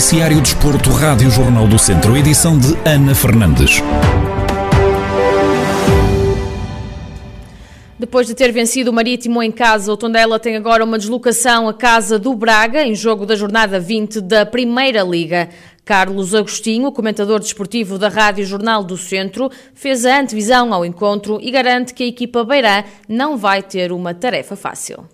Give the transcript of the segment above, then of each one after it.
Noticiário Desporto, Rádio Jornal do Centro, edição de Ana Fernandes. Depois de ter vencido o Marítimo em casa, o Tondela tem agora uma deslocação à casa do Braga, em jogo da jornada 20 da Primeira Liga. Carlos Agostinho, comentador desportivo da Rádio Jornal do Centro, fez a antevisão ao encontro e garante que a equipa beirã não vai ter uma tarefa fácil.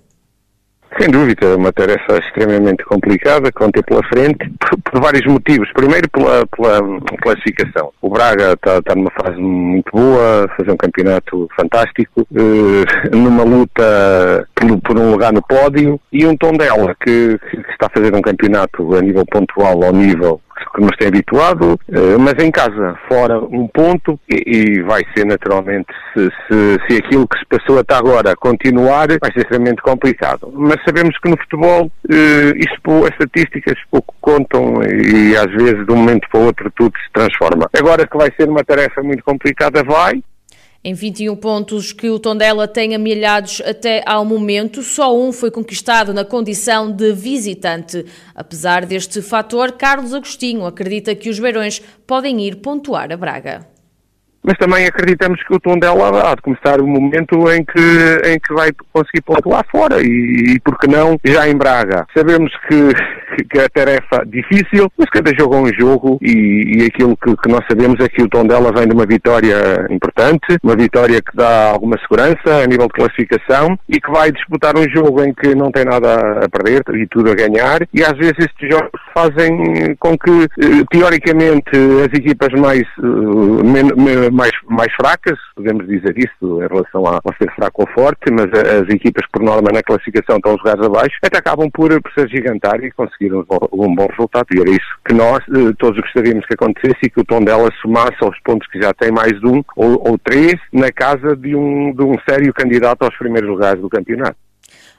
Sem dúvida, uma tarefa extremamente complicada vão ter pela frente, por, por vários motivos. Primeiro, pela, pela classificação. O Braga está, está, numa fase muito boa, fazer um campeonato fantástico, eh, numa luta por, por, um lugar no pódio, e um Tondela que, que está a fazer um campeonato a nível pontual ao nível que nos tem habituado, eh, mas em casa, fora um ponto, e, vai ser naturalmente, se, se, se, aquilo que se passou até agora continuar, vai ser extremamente complicado. Mas sabemos que no futebol, eh, isso, as estatísticas pouco contam e às vezes de um momento para o outro tudo se transforma. Agora que vai ser uma tarefa muito complicada, vai, em 21 pontos que o Tondela tem amelhados até ao momento, só um foi conquistado na condição de visitante. Apesar deste fator, Carlos Agostinho acredita que os Beirões podem ir pontuar a Braga mas também acreditamos que o Tondela há de começar o momento em que, em que vai conseguir pontuar fora e, e por que não já em Braga. Sabemos que, que a tarefa difícil, mas cada jogo é um jogo e, e aquilo que, que, nós sabemos é que o Tondela vem de uma vitória importante, uma vitória que dá alguma segurança a nível de classificação e que vai disputar um jogo em que não tem nada a perder e tudo a ganhar. E às vezes estes jogos fazem com que eh, teoricamente as equipas mais eh, mais, mais fracas, podemos dizer isso em relação a, a ser fraco ou forte, mas as equipas por norma na classificação estão os abaixo, até acabam por, por se e conseguir um, um, bom resultado. E era isso que nós eh, todos gostaríamos que acontecesse e que o tom dela somasse aos pontos que já tem mais um ou, ou três na casa de um, de um sério candidato aos primeiros lugares do campeonato.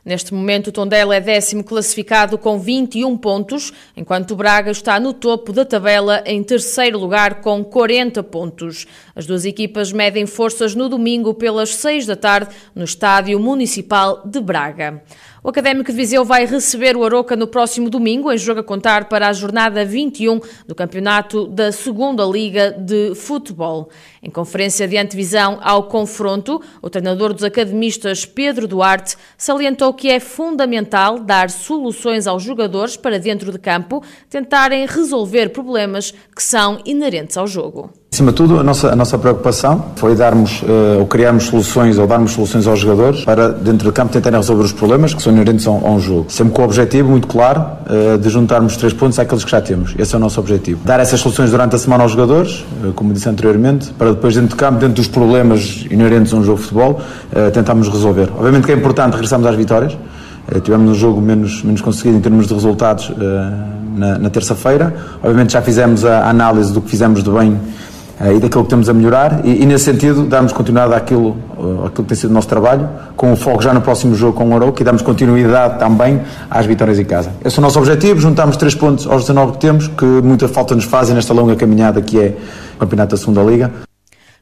Neste momento, o Tondela é décimo classificado com 21 pontos, enquanto o Braga está no topo da tabela em terceiro lugar com 40 pontos. As duas equipas medem forças no domingo pelas 6 da tarde no Estádio Municipal de Braga. O Académico de Viseu vai receber o Aroca no próximo domingo, em jogo a contar para a jornada 21 do campeonato da Segunda Liga de Futebol. Em conferência de antevisão ao confronto, o treinador dos academistas Pedro Duarte salientou que é fundamental dar soluções aos jogadores para dentro de campo tentarem resolver problemas que são inerentes ao jogo. Acima de tudo, a nossa, a nossa preocupação foi darmos uh, ou criarmos soluções ou darmos soluções aos jogadores para, dentro do campo, tentarem resolver os problemas que são inerentes a um, a jogo. Sempre com o objetivo muito claro uh, de juntarmos três pontos àqueles que já temos. Esse é o nosso objetivo. Dar essas soluções durante a semana aos jogadores, uh, como disse anteriormente, para depois, dentro do campo, dentro dos problemas inerentes a um jogo de futebol, tentarmos resolver. Obviamente que é importante regressarmos às vitórias. Tivemos um jogo menos, menos conseguido em termos de resultados na, na terça-feira. Obviamente já fizemos a análise do que fizemos de bem e daquilo que temos a melhorar e, e, nesse sentido darmos continuidade àquilo, uh, àquilo que tem sido o nosso trabalho, com o foco já no próximo jogo com o Arouca e damos continuidade também às vitórias em casa. Esse é o nosso objetivo, juntamos três pontos aos 19 que temos, que muita falta nos fazem nesta longa caminhada que é o Campeonato da Segunda Liga.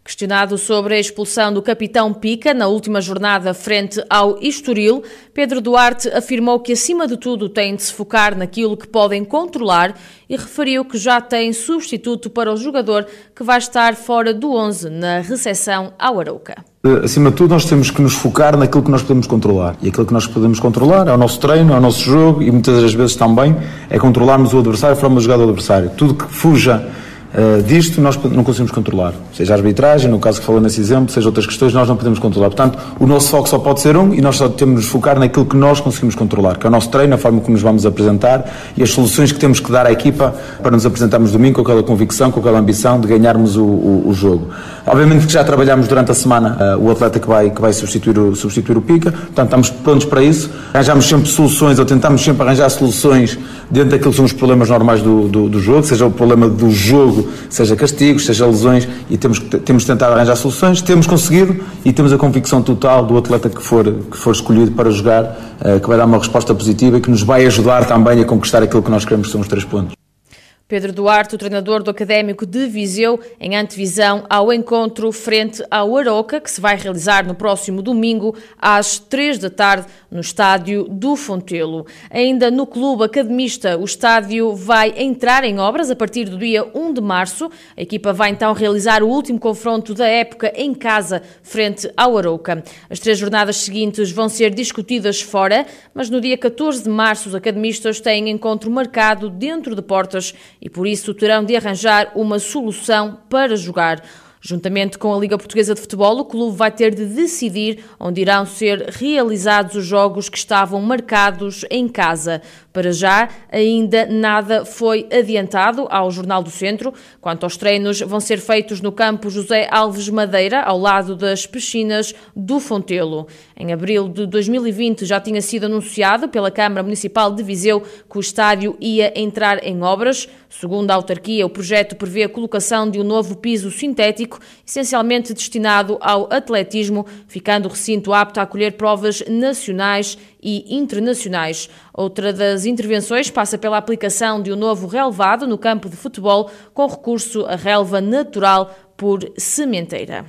Questionado sobre a expulsão do capitão Pica na última jornada frente ao Estoril, Pedro Duarte afirmou que, acima de tudo, têm de se focar naquilo que podem controlar e referiu que já tem substituto para o jogador que vai estar fora do 11 na recepção ao Arauca. Acima de tudo, nós temos que nos focar naquilo que nós podemos controlar. E aquilo que nós podemos controlar é o nosso treino, é o nosso jogo e muitas das vezes também é controlarmos o adversário, a forma de jogar do adversário. Tudo que fuja Uh, disto nós não conseguimos controlar. Seja a arbitragem, no caso que falou nesse exemplo, seja outras questões, nós não podemos controlar. Portanto, o nosso foco só pode ser um e nós só temos de nos focar naquilo que nós conseguimos controlar, que é o nosso treino, a forma como nos vamos apresentar e as soluções que temos que dar à equipa para nos apresentarmos domingo com aquela convicção, com aquela ambição de ganharmos o, o, o jogo. Obviamente que já trabalhamos durante a semana uh, o atleta que vai, que vai substituir, o, substituir o Pica, portanto estamos prontos para isso. Arranjamos sempre soluções ou tentamos sempre arranjar soluções dentro daquilo que são os problemas normais do, do, do jogo, seja o problema do jogo, seja castigos, seja lesões, e temos, temos tentado arranjar soluções, temos conseguido e temos a convicção total do atleta que for, que for escolhido para jogar, uh, que vai dar uma resposta positiva e que nos vai ajudar também a conquistar aquilo que nós queremos, que são os três pontos. Pedro Duarte, o treinador do Académico de Viseu, em antevisão ao encontro frente ao Aroca, que se vai realizar no próximo domingo, às três da tarde, no estádio do Fontelo. Ainda no clube academista, o estádio vai entrar em obras a partir do dia 1 de março. A equipa vai então realizar o último confronto da época em casa, frente ao Aroca. As três jornadas seguintes vão ser discutidas fora, mas no dia 14 de março, os academistas têm encontro marcado dentro de portas e por isso terão de arranjar uma solução para jogar. Juntamente com a Liga Portuguesa de Futebol, o clube vai ter de decidir onde irão ser realizados os jogos que estavam marcados em casa. Para já, ainda nada foi adiantado ao Jornal do Centro. Quanto aos treinos, vão ser feitos no campo José Alves Madeira, ao lado das piscinas do Fontelo. Em abril de 2020 já tinha sido anunciado pela Câmara Municipal de Viseu que o estádio ia entrar em obras. Segundo a autarquia, o projeto prevê a colocação de um novo piso sintético, essencialmente destinado ao atletismo, ficando o recinto apto a acolher provas nacionais e internacionais. Outra das intervenções passa pela aplicação de um novo relevado no campo de futebol, com recurso à relva natural por sementeira.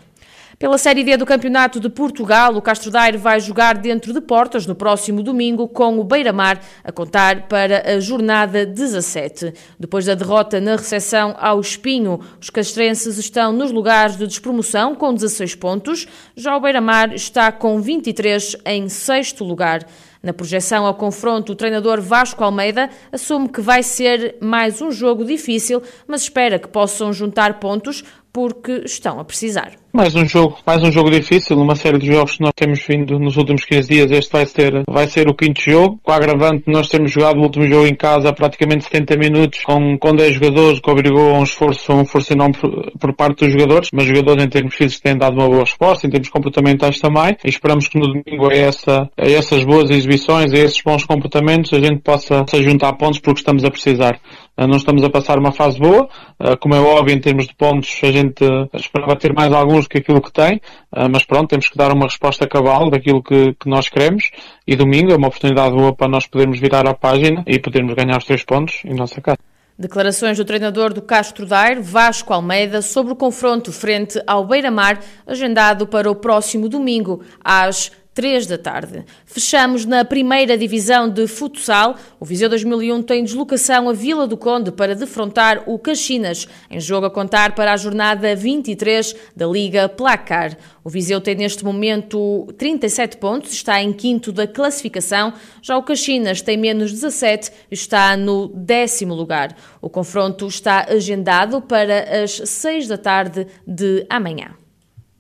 Pela Série D do Campeonato de Portugal, o Castro Daire vai jogar dentro de portas no próximo domingo com o Beira-Mar a contar para a jornada 17. Depois da derrota na recepção ao Espinho, os castrenses estão nos lugares de despromoção com 16 pontos, já o Beira-Mar está com 23 em sexto lugar. Na projeção ao confronto, o treinador Vasco Almeida assume que vai ser mais um jogo difícil, mas espera que possam juntar pontos porque estão a precisar. Mais um jogo, mais um jogo difícil, uma série de jogos que nós temos vindo nos últimos 15 dias. Este vai ser, vai ser o quinto jogo. Com a agravante, nós temos jogado o último jogo em casa praticamente 70 minutos com, com 10 jogadores, que obrigou a um esforço, um esforço enorme por, por parte dos jogadores, mas os jogadores em termos físicos têm dado uma boa resposta, em termos comportamentais também. E esperamos que no domingo a, essa, a essas boas exibições, a esses bons comportamentos, a gente possa se juntar pontos porque estamos a precisar. Ah, não estamos a passar uma fase boa, ah, como é óbvio em termos de pontos, a gente esperava ter mais alguns que aquilo que tem, mas pronto, temos que dar uma resposta cabal daquilo que, que nós queremos e domingo é uma oportunidade boa para nós podermos virar a página e podermos ganhar os três pontos em nossa casa. Declarações do treinador do Castro Daire, Vasco Almeida, sobre o confronto frente ao Beira-Mar, agendado para o próximo domingo, às 3 da tarde. Fechamos na primeira divisão de futsal. O Viseu 2001 tem deslocação a Vila do Conde para defrontar o Caxinas, em jogo a contar para a jornada 23 da Liga Placar. O Viseu tem neste momento 37 pontos, está em quinto da classificação. Já o Caxinas tem menos 17 e está no décimo lugar. O confronto está agendado para as 6 da tarde de amanhã.